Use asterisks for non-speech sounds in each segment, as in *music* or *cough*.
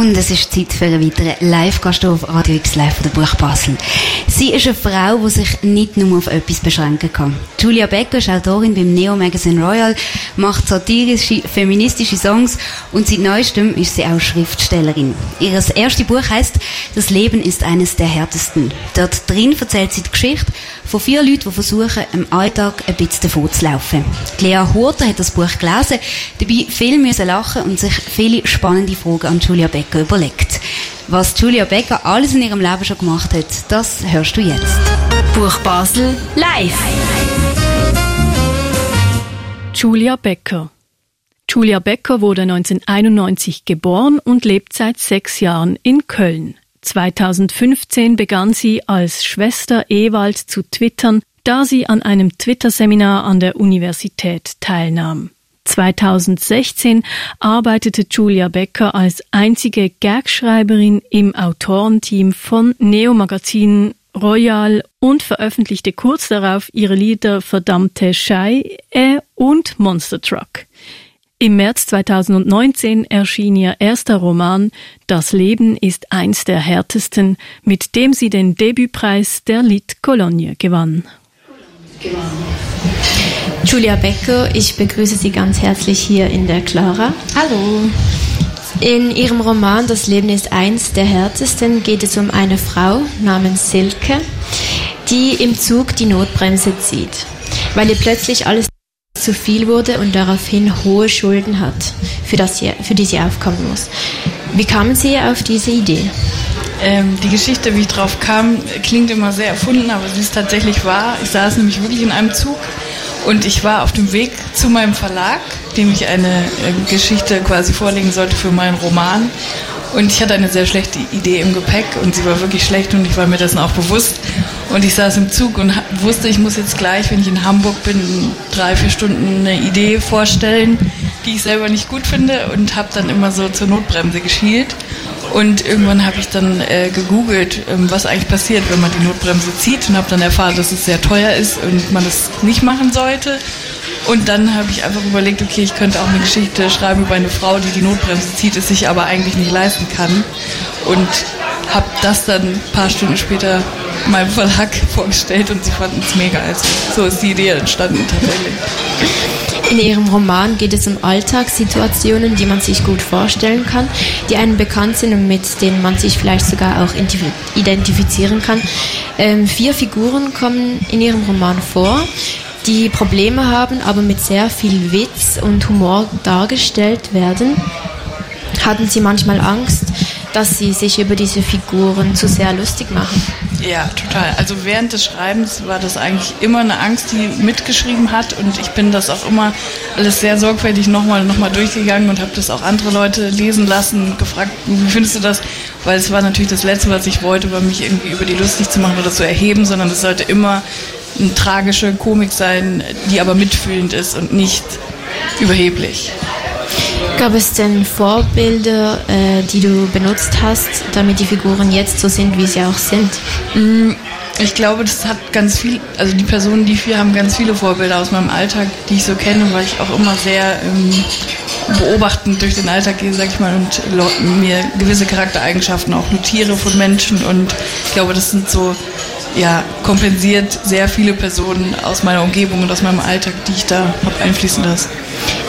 Und es ist Zeit für einen weiteren Live-Gast auf Radio X Live von der Buch Basel. Sie ist eine Frau, die sich nicht nur auf etwas beschränken kann. Julia Becker ist Autorin beim Neo Magazine Royal, macht satirische, feministische Songs und seit neuestem ist sie auch Schriftstellerin. Ihr erstes Buch heißt Das Leben ist eines der härtesten. Dort drin erzählt sie die Geschichte von vier Leuten, die versuchen, im Alltag ein bisschen davon zu laufen. Lea Horter hat das Buch gelesen, dabei viel müssen lachen und sich viele spannende Fragen an Julia Becker überlegt. Was Julia Becker alles in ihrem Leben schon gemacht hat, das hörst du jetzt. Buch Basel live. Julia Becker. Julia Becker wurde 1991 geboren und lebt seit sechs Jahren in Köln. 2015 begann sie als Schwester Ewald zu twittern, da sie an einem Twitter-Seminar an der Universität teilnahm. 2016 arbeitete Julia Becker als einzige Gagschreiberin im Autorenteam von Neo Magazin Royal und veröffentlichte kurz darauf ihre Lieder Verdammte Schei und Monster Truck. Im März 2019 erschien ihr erster Roman Das Leben ist eins der härtesten, mit dem sie den Debütpreis der Lit Cologne gewann. Julia Becker, ich begrüße Sie ganz herzlich hier in der Clara. Hallo. In ihrem Roman Das Leben ist eins der härtesten geht es um eine Frau namens Silke, die im Zug die Notbremse zieht, weil ihr plötzlich alles zu viel wurde und daraufhin hohe Schulden hat, für, das sie, für die sie aufkommen muss. Wie kamen Sie auf diese Idee? Ähm, die Geschichte, wie ich drauf kam, klingt immer sehr erfunden, aber sie ist tatsächlich wahr. Ich saß nämlich wirklich in einem Zug und ich war auf dem Weg zu meinem Verlag, dem ich eine äh, Geschichte quasi vorlegen sollte für meinen Roman. Und ich hatte eine sehr schlechte Idee im Gepäck und sie war wirklich schlecht und ich war mir dessen auch bewusst. Und ich saß im Zug und wusste, ich muss jetzt gleich, wenn ich in Hamburg bin, drei, vier Stunden eine Idee vorstellen, die ich selber nicht gut finde und habe dann immer so zur Notbremse geschielt. Und irgendwann habe ich dann äh, gegoogelt, ähm, was eigentlich passiert, wenn man die Notbremse zieht und habe dann erfahren, dass es sehr teuer ist und man es nicht machen sollte. Und dann habe ich einfach überlegt, okay, ich könnte auch eine Geschichte schreiben über eine Frau, die die Notbremse zieht, es sich aber eigentlich nicht leisten kann. Und habe das dann ein paar Stunden später meinem Verlag *laughs* vorgestellt und sie fanden es mega. Also so ist die Idee entstanden tatsächlich. In Ihrem Roman geht es um Alltagssituationen, die man sich gut vorstellen kann, die einem bekannt sind und mit denen man sich vielleicht sogar auch identifizieren kann. Ähm, vier Figuren kommen in Ihrem Roman vor, die Probleme haben, aber mit sehr viel Witz und Humor dargestellt werden. Hatten Sie manchmal Angst, dass Sie sich über diese Figuren zu sehr lustig machen? Ja, total. Also während des Schreibens war das eigentlich immer eine Angst, die mitgeschrieben hat und ich bin das auch immer alles sehr sorgfältig nochmal noch mal durchgegangen und habe das auch andere Leute lesen lassen und gefragt, wie findest du das? Weil es war natürlich das Letzte, was ich wollte, war mich irgendwie über die lustig zu machen oder zu erheben, sondern es sollte immer eine tragische Komik sein, die aber mitfühlend ist und nicht überheblich. Gab es denn Vorbilder, äh, die du benutzt hast, damit die Figuren jetzt so sind, wie sie auch sind? Mm, ich glaube, das hat ganz viel, also die Personen, die vier haben ganz viele Vorbilder aus meinem Alltag, die ich so kenne, weil ich auch immer sehr ähm, beobachtend durch den Alltag gehe, sag ich mal, und mir gewisse Charaktereigenschaften auch notiere von Menschen und ich glaube, das sind so ja, kompensiert sehr viele Personen aus meiner Umgebung und aus meinem Alltag, die ich da habe einfließen lassen.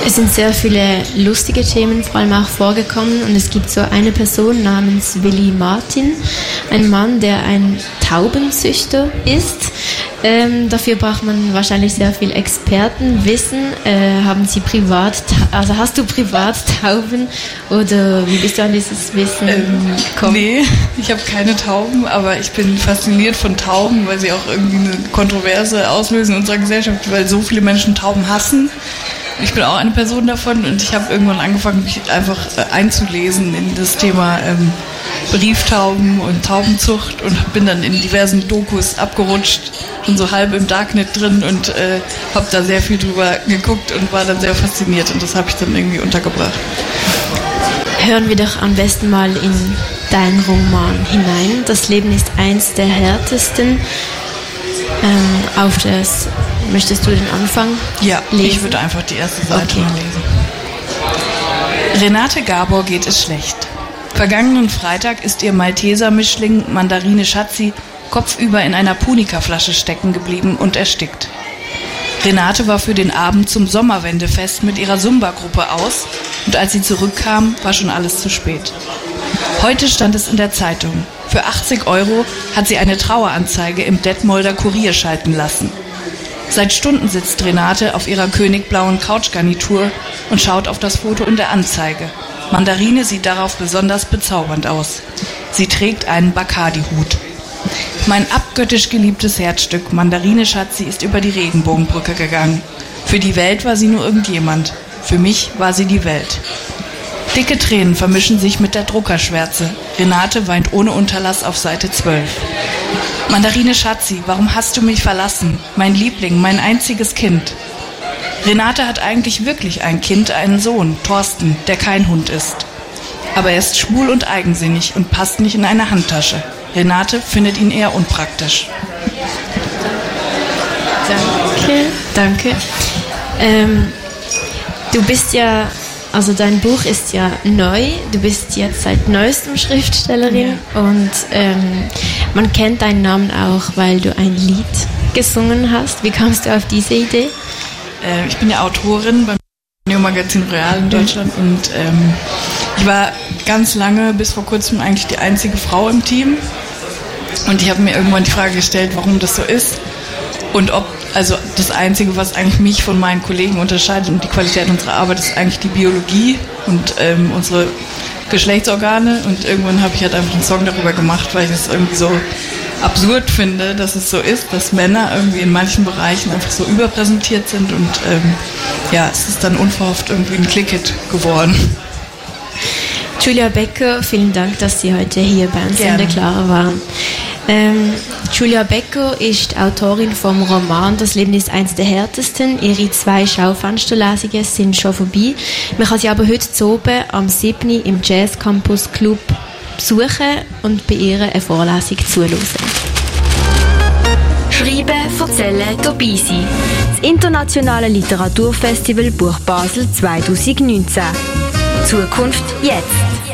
Es sind sehr viele lustige Themen vor allem auch vorgekommen und es gibt so eine Person namens Willy Martin, ein Mann, der ein Taubenzüchter ist. Ähm, dafür braucht man wahrscheinlich sehr viel Expertenwissen. Äh, haben Sie privat, also hast du privat Tauben oder wie bist du an dieses Wissen ähm, gekommen? Nee, ich habe keine Tauben, aber ich bin fasziniert von Tauben, weil sie auch irgendwie eine Kontroverse auslösen in unserer Gesellschaft, weil so viele Menschen Tauben hassen. Ich bin auch eine Person davon und ich habe irgendwann angefangen, mich einfach äh, einzulesen in das Thema ähm, Brieftauben und Taubenzucht und bin dann in diversen Dokus abgerutscht, schon so halb im Darknet drin und äh, habe da sehr viel drüber geguckt und war dann sehr fasziniert und das habe ich dann irgendwie untergebracht. Hören wir doch am besten mal in deinen Roman hinein. Das Leben ist eins der härtesten. Ähm, auf das möchtest du den Anfang ja, lesen? ich würde einfach die erste Seite okay. mal lesen. Renate Gabor geht es schlecht. Vergangenen Freitag ist ihr Malteser-Mischling Mandarine Schatzi kopfüber in einer Punika-Flasche stecken geblieben und erstickt. Renate war für den Abend zum Sommerwendefest mit ihrer Zumba-Gruppe aus und als sie zurückkam, war schon alles zu spät. Heute stand es in der Zeitung. Für 80 Euro hat sie eine Traueranzeige im Detmolder Kurier schalten lassen. Seit Stunden sitzt Renate auf ihrer königblauen Couchgarnitur und schaut auf das Foto in der Anzeige. Mandarine sieht darauf besonders bezaubernd aus. Sie trägt einen Bacardi-Hut. Mein abgöttisch geliebtes Herzstück, Mandarine Schatzi, ist über die Regenbogenbrücke gegangen. Für die Welt war sie nur irgendjemand. Für mich war sie die Welt. Dicke Tränen vermischen sich mit der Druckerschwärze. Renate weint ohne Unterlass auf Seite 12. Mandarine Schatzi, warum hast du mich verlassen? Mein Liebling, mein einziges Kind. Renate hat eigentlich wirklich ein Kind, einen Sohn, Thorsten, der kein Hund ist. Aber er ist schwul und eigensinnig und passt nicht in eine Handtasche. Renate findet ihn eher unpraktisch. Danke, danke. Ähm, du bist ja, also dein Buch ist ja neu. Du bist jetzt seit neuestem Schriftstellerin ja. und ähm, man kennt deinen Namen auch, weil du ein Lied gesungen hast. Wie kamst du auf diese Idee? Äh, ich bin ja Autorin beim Neo Magazin Real in Deutschland und ähm, ich war ganz lange, bis vor kurzem eigentlich die einzige Frau im Team. Und ich habe mir irgendwann die Frage gestellt, warum das so ist. Und ob, also das Einzige, was eigentlich mich von meinen Kollegen unterscheidet und die Qualität unserer Arbeit, ist eigentlich die Biologie und ähm, unsere Geschlechtsorgane. Und irgendwann habe ich halt einfach einen Song darüber gemacht, weil ich es irgendwie so absurd finde, dass es so ist, dass Männer irgendwie in manchen Bereichen einfach so überpräsentiert sind. Und ähm, ja, es ist dann unverhofft irgendwie ein Clicket geworden. Julia Becker, vielen Dank, dass Sie heute hier bei uns Gerne. in der Clara waren. Ähm, Julia Becker ist Autorin vom Roman Das Leben ist eins der härtesten. Ihre zwei Schaufensterlesungen sind schon vorbei. Man kann sie aber heute oben am 7. im Jazz Campus Club besuchen und bei ihr eine Vorlesung zuhören. Schreiben, erzählen, dabei sein. Das Internationale Literaturfestival Buch Basel 2019. Zukunft jetzt.